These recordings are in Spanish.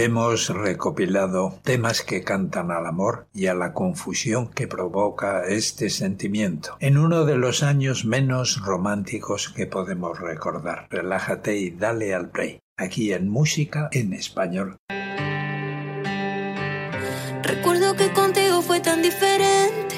Hemos recopilado temas que cantan al amor y a la confusión que provoca este sentimiento en uno de los años menos románticos que podemos recordar. Relájate y dale al play, aquí en Música en Español. Recuerdo que contigo fue tan diferente.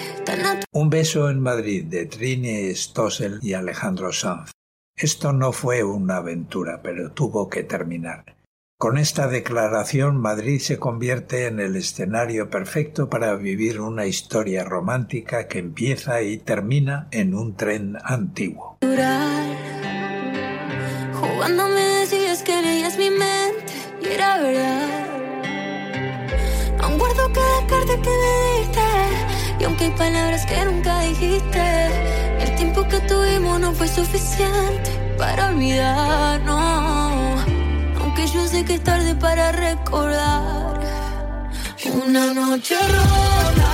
Un beso en Madrid de Trini Stossel y Alejandro Sanz. Esto no fue una aventura, pero tuvo que terminar. Con esta declaración, Madrid se convierte en el escenario perfecto para vivir una historia romántica que empieza y termina en un tren antiguo. Yo sé que es tarde para recordar. Una noche rota.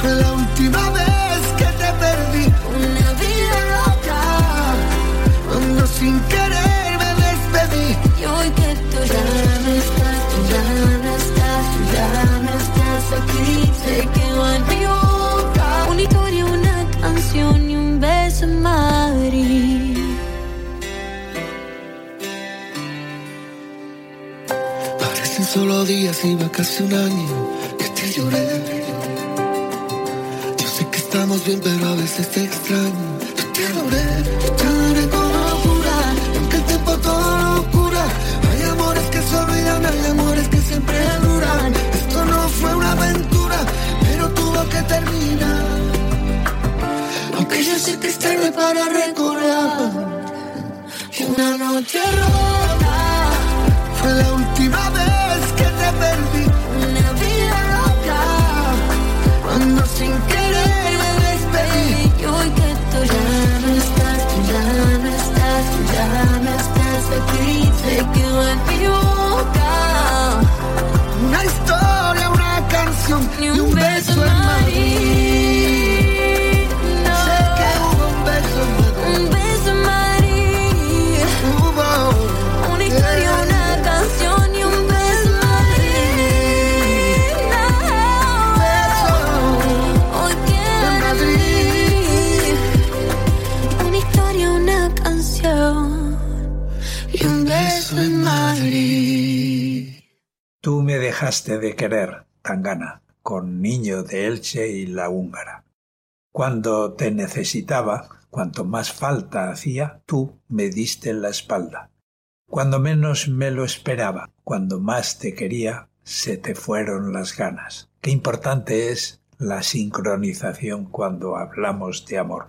Fue la última vez que te perdí. Una vida loca. Cuando sin querer solo días, iba casi un año que te lloré. Yo sé que estamos bien, pero a veces te extraño. Yo te adoré, te adoré con locura. Aunque el tiempo todo lo cura. Hay amores que se olvidan, hay amores que siempre duran. Esto no fue una aventura, pero tuvo que terminar. Aunque yo sé que es tarde para recordar. Una noche rota fue la última vez perdí una vida loca. Cuando sin querer dejaste de querer, Tangana, con Niño de Elche y la húngara. Cuando te necesitaba, cuanto más falta hacía, tú me diste la espalda. Cuando menos me lo esperaba, cuando más te quería, se te fueron las ganas. Qué importante es la sincronización cuando hablamos de amor.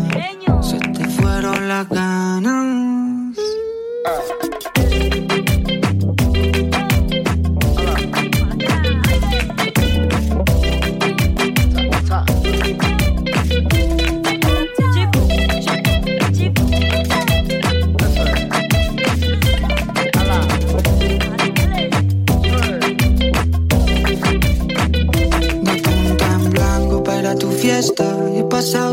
las ganas.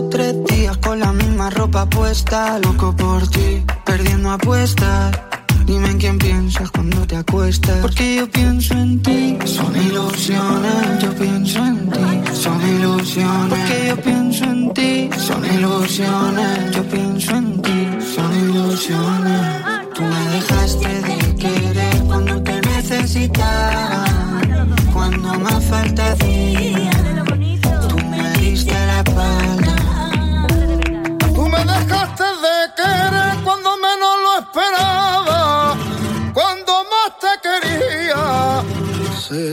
Tres días con la misma ropa puesta. Loco por ti, perdiendo apuestas. Dime en quién piensas cuando te acuestas. Porque yo pienso en ti. Son ilusiones, yo pienso en ti. Son ilusiones. Porque yo pienso en ti. Son ilusiones,